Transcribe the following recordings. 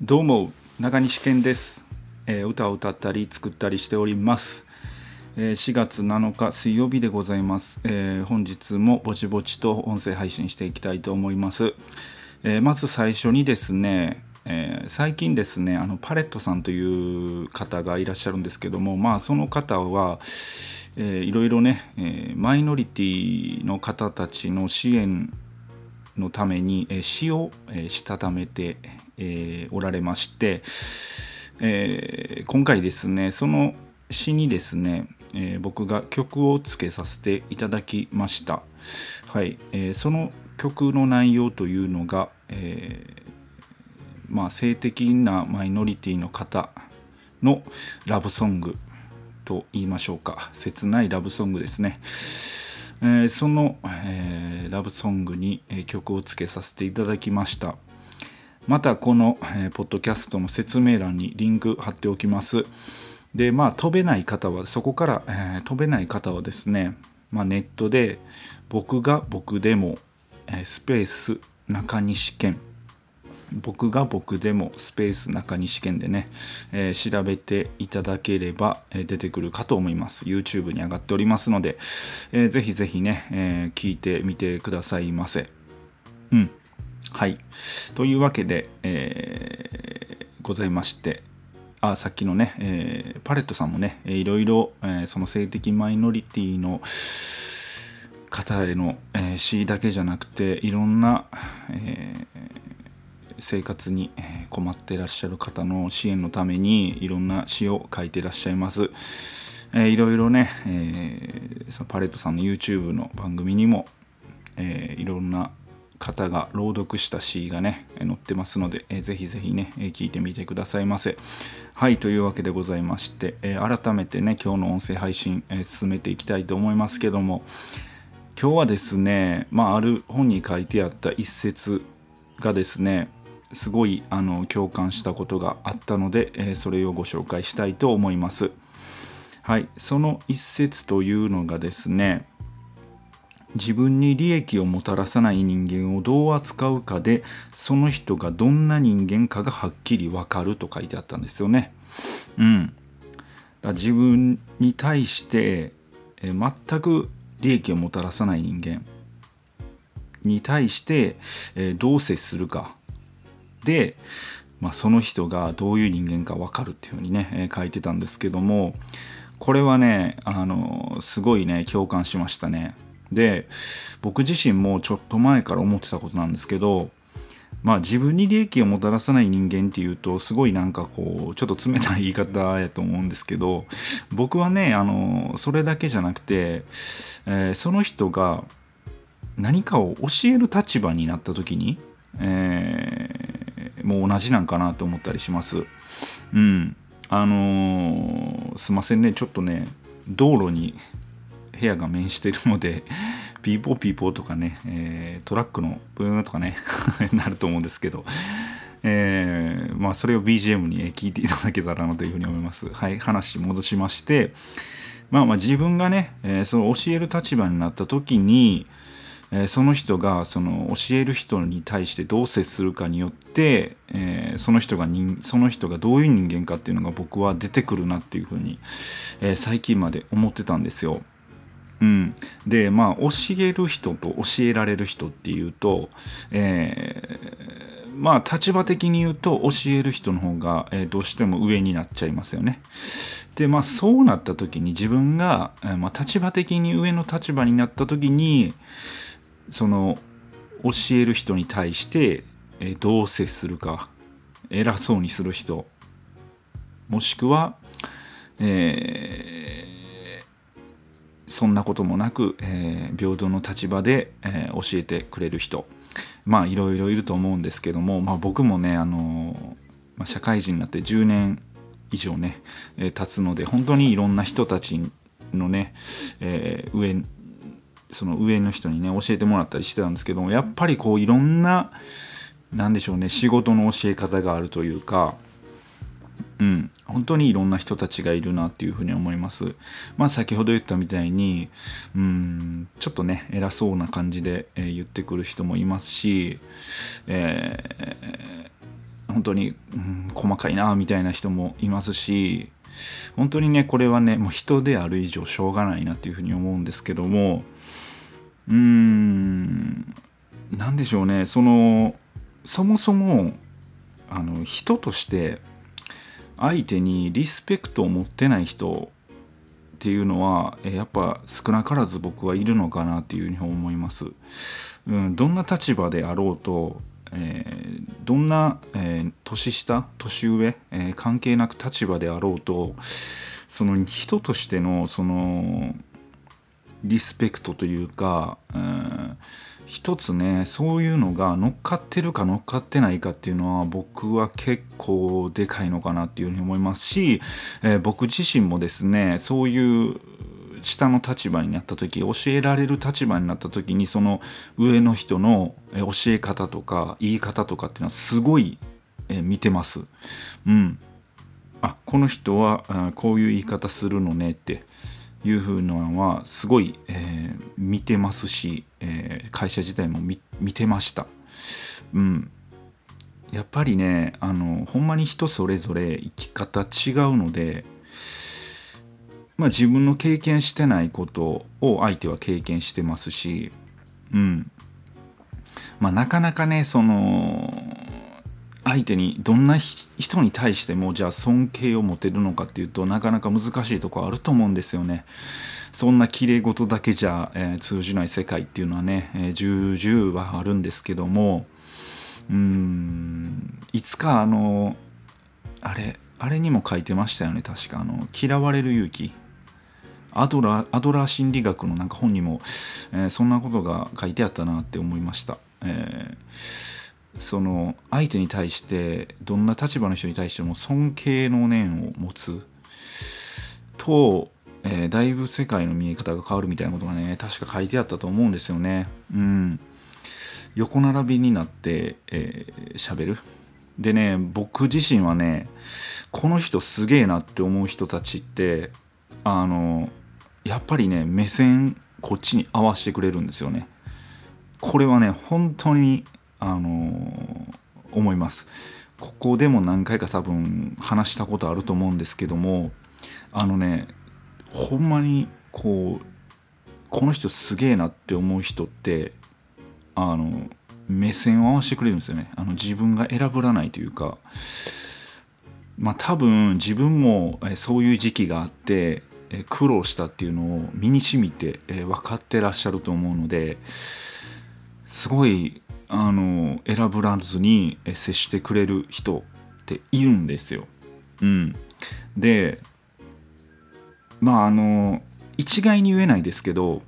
どうも中西健です、えー歌を歌ったり作ったりしております、えー4月7日水曜日でございます、えー本日もぼちぼちと音声配信していきたいと思います、えーまず最初にですねえー最近ですねあのパレットさんという方がいらっしゃるんですけどもまあその方は、えーいろいろね、えーマイノリティの方たちの支援のために、えー詩を、えーしたためて、えーおられまして、えー今回ですねその詩にですね、えー僕が曲をつけさせていただきました。はい、えーその曲の内容というのが、えまあ、性的なマイノリティの方のラブソングと言いましょうか。切ないラブソングですね、えその、えラブソングに、曲をつけさせていただきました。またこの、えーポッドキャストの説明欄にリンク貼っておきます。でまあ飛べない方はそこから、えー飛べない方はですね、まあ、ネットで僕が僕でも、えースペース中西健僕が僕でもスペース中西県でね、えー調べていただければ、出てくるかと思います。YouTube に上がっておりますので、えーぜひぜひね、え聞いてみてくださいませ。うん。はいというわけで、えーございましてあさっきのね、えーパレットさんもね、いろいろ、えーその性的マイノリティの方への、えー詩だけじゃなくていろんな、えー生活に困ってらっしゃる方の支援のためにいろんな詩を書いてらっしゃいます。えーいろいろね、えーそのパレットさんの YouTube の番組にも、えーいろんな方が朗読した詩がね載ってますので、えーぜひぜひね、え聞いてみてくださいませ。はいというわけでございまして、え改めてね今日の音声配信、え進めていきたいと思いますけども今日はですね、まあ、ある本に書いてあった一節がですねすごいあの共感したことがあったので、えそれをご紹介したいと思います。はい、その一節というのがですね自分に利益をもたらさない人間をどう扱うかでその人がどんな人間かがはっきり分かると書いてあったんですよね。うん、だ自分に対して、え全く利益をもたらさない人間に対して、えどう接するかで、まあ、その人がどういう人間か分かるっていうふうにね、え書いてたんですけどもこれはねあのすごいね共感しましたね。で僕自身もちょっと前から思ってたことなんですけどまあ自分に利益をもたらさない人間っていうとすごいなんかこうちょっと冷たい言い方やと思うんですけど僕はねあのそれだけじゃなくて、えーその人が何かを教える立場になった時に、えーもう同じなんかなと思ったりします。うんあのーすいませんねちょっとね道路に部屋が面してるので ピーポーピーポーとかね、えートラックのブーンとかね なると思うんですけど、えーまあそれを BGM に聞いていただけたらなというふうに思います。はい話戻しましてまあまあ自分がね、えーその教える立場になった時に、えーその人がその教える人に対してどう接するかによって、えーその人が人その人がどういう人間かっていうのが僕は出てくるなっていうふうに、えー最近まで思ってたんですよ。うん、でまあ教える人と教えられる人っていうと、えーまあ立場的に言うと教える人の方が、えーどうしても上になっちゃいますよね。でまあそうなった時に自分が、えーまあ、立場的に上の立場になった時にその教える人に対して、えどう接するか偉そうにする人もしくは、えーそんなこともなく、えー平等の立場で、えー教えてくれる人。まあいろいろいると思うんですけども、まあ、僕もね、あのまあ、社会人になって10年以上ね、えー経つので本当にいろんな人たちのね、えー上その上の人にね教えてもらったりしてたんですけどもやっぱりこういろんななんでしょうね仕事の教え方があるというかうん、本当にいろんな人たちがいるなっていうふうに思います。まあ先ほど言ったみたいに、うん、ちょっとね、偉そうな感じで、えー言ってくる人もいますし、えー本当に、うん、細かいなみたいな人もいますし本当にねこれはねもう人である以上しょうがないなっていうふうに思うんですけどもうーん何でしょうねそのそもそもあの人として相手にリスペクトを持ってない人っていうのはやっぱ少なからず僕はいるのかなっていうふうに思います。うん、どんな立場であろうと、えー、どんな、えー、年下年上、えー、関係なく立場であろうとその人としてのそのリスペクトというか、うん、一つねそういうのが乗っかってるか乗っかってないかっていうのは僕は結構でかいのかなっていうふうに思いますし、えー、僕自身もですねそういう下の立場になった時教えられる立場になった時にその上の人の教え方とか言い方とかっていうのはすごい見てます。うん。あこの人はこういう言い方するのねっていうふうなのはすごい、えー、見てますし、えー、会社自体も見てました。うん。やっぱりねあのほんまに人それぞれ生き方違うのでまあ、自分の経験してないことを相手は経験してますし、うんまあ、なかなかねその相手にどんな人に対してもじゃあ尊敬を持てるのかっていうとなかなか難しいとこあると思うんですよね。そんな綺麗事だけじゃ、えー、通じない世界っていうのはね、えー、重々はあるんですけどもうんいつかあのあれあれにも書いてましたよね確かあの嫌われる勇気アドラアドラー心理学のなんか本にも、えー、そんなことが書いてあったなって思いました。えー、その相手に対してどんな立場の人に対しても尊敬の念を持つと、えー、だいぶ世界の見え方が変わるみたいなことがね確か書いてあったと思うんですよね。うん、横並びになって喋、えー、る。でね僕自身はねこの人すげえなって思う人たちってあのやっぱりね目線こっちに合わせてくれるんですよねこれはね本当にあのー、思います。ここでも何回か多分話したことあると思うんですけどもあのねほんまにこうこの人すげえなって思う人ってあの目線を合わせてくれるんですよね。あの自分が選ぶらないというか。まあ多分自分もそういう時期があって苦労したっていうのを身にしみて分かってらっしゃると思うのですごいあの選ぶらずに接してくれる人っているんですよ。うん、でまああの一概に言えないですけど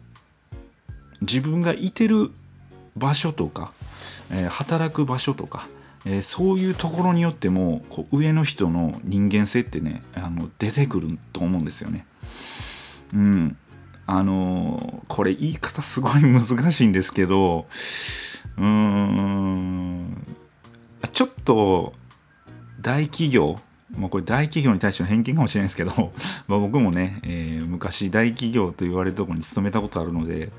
自分がいてる場所とか、えー、働く場所とか、えー、そういうところによってもこう上の人の人間性ってねあの出てくると思うんですよね。うん。あのこれ言い方すごい難しいんですけど、うーん、ちょっと大企業、もうこれ大企業に対しての偏見かもしれないですけど、ま僕もね、えー、昔大企業と言われるところに勤めたことあるので、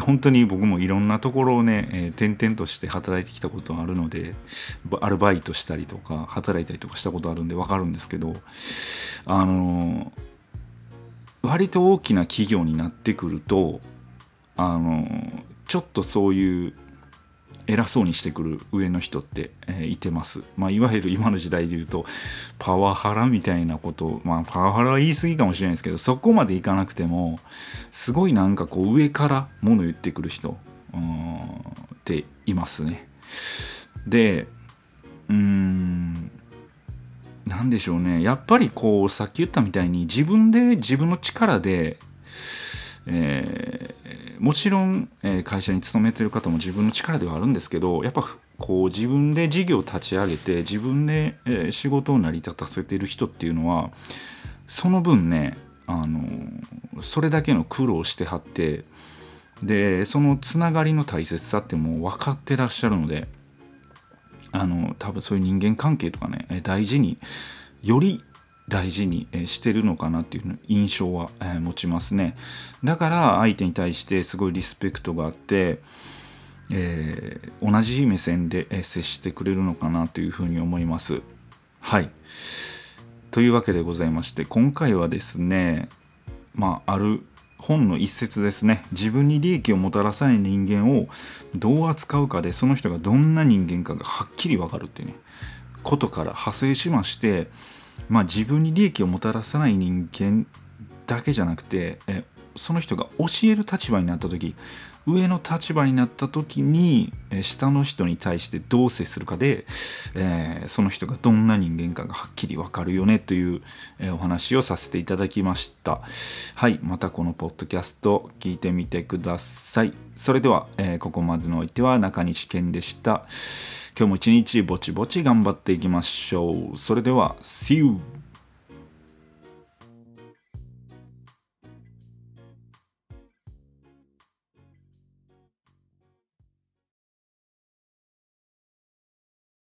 本当に僕もいろんなところをね、えー、転々として働いてきたことあるのでアルバイトしたりとか働いたりとかしたことあるんで分かるんですけどあの割と大きな企業になってくるとあのちょっとそういう偉そうにしてくる上の人って、えー、いてます、まあ、いわゆる今の時代で言うとパワハラみたいなことまあパワハラは言い過ぎかもしれないですけどそこまでいかなくてもすごいなんかこう上から物言ってくる人っていますね。でうーん何でしょうね。やっぱりこうさっき言ったみたいに自分で自分の力で、えー、もちろん、え会社に勤めてる方も自分の力ではあるんですけどやっぱこう自分で事業を立ち上げて自分で、え仕事を成り立たせてる人っていうのはその分ねあのそれだけの苦労してはってでそのつながりの大切さってもう分かってらっしゃるのであの多分そういう人間関係とかね大事により大事にしてるのかなっていう印象は持ちますね。だから相手に対してすごいリスペクトがあってえー、同じ目線で接してくれるのかなというふうに思います。はい。というわけでございまして今回はですねまあある本の一節ですね。自分に利益をもたらさない人間をどう扱うかでその人がどんな人間かがはっきりわかるっていうねことから派生しましてまあ自分に利益をもたらさない人間だけじゃなくてえその人が教える立場になった時上の立場になった時に下の人に対してどう接するかで、えー、その人がどんな人間かがはっきりわかるよねという、え、お話をさせていただきました。はいまたこのポッドキャスト聞いてみてください。それでは、えー、ここまでのおいては中西健でした。今日も一日ぼちぼち頑張っていきましょうそれでは See you!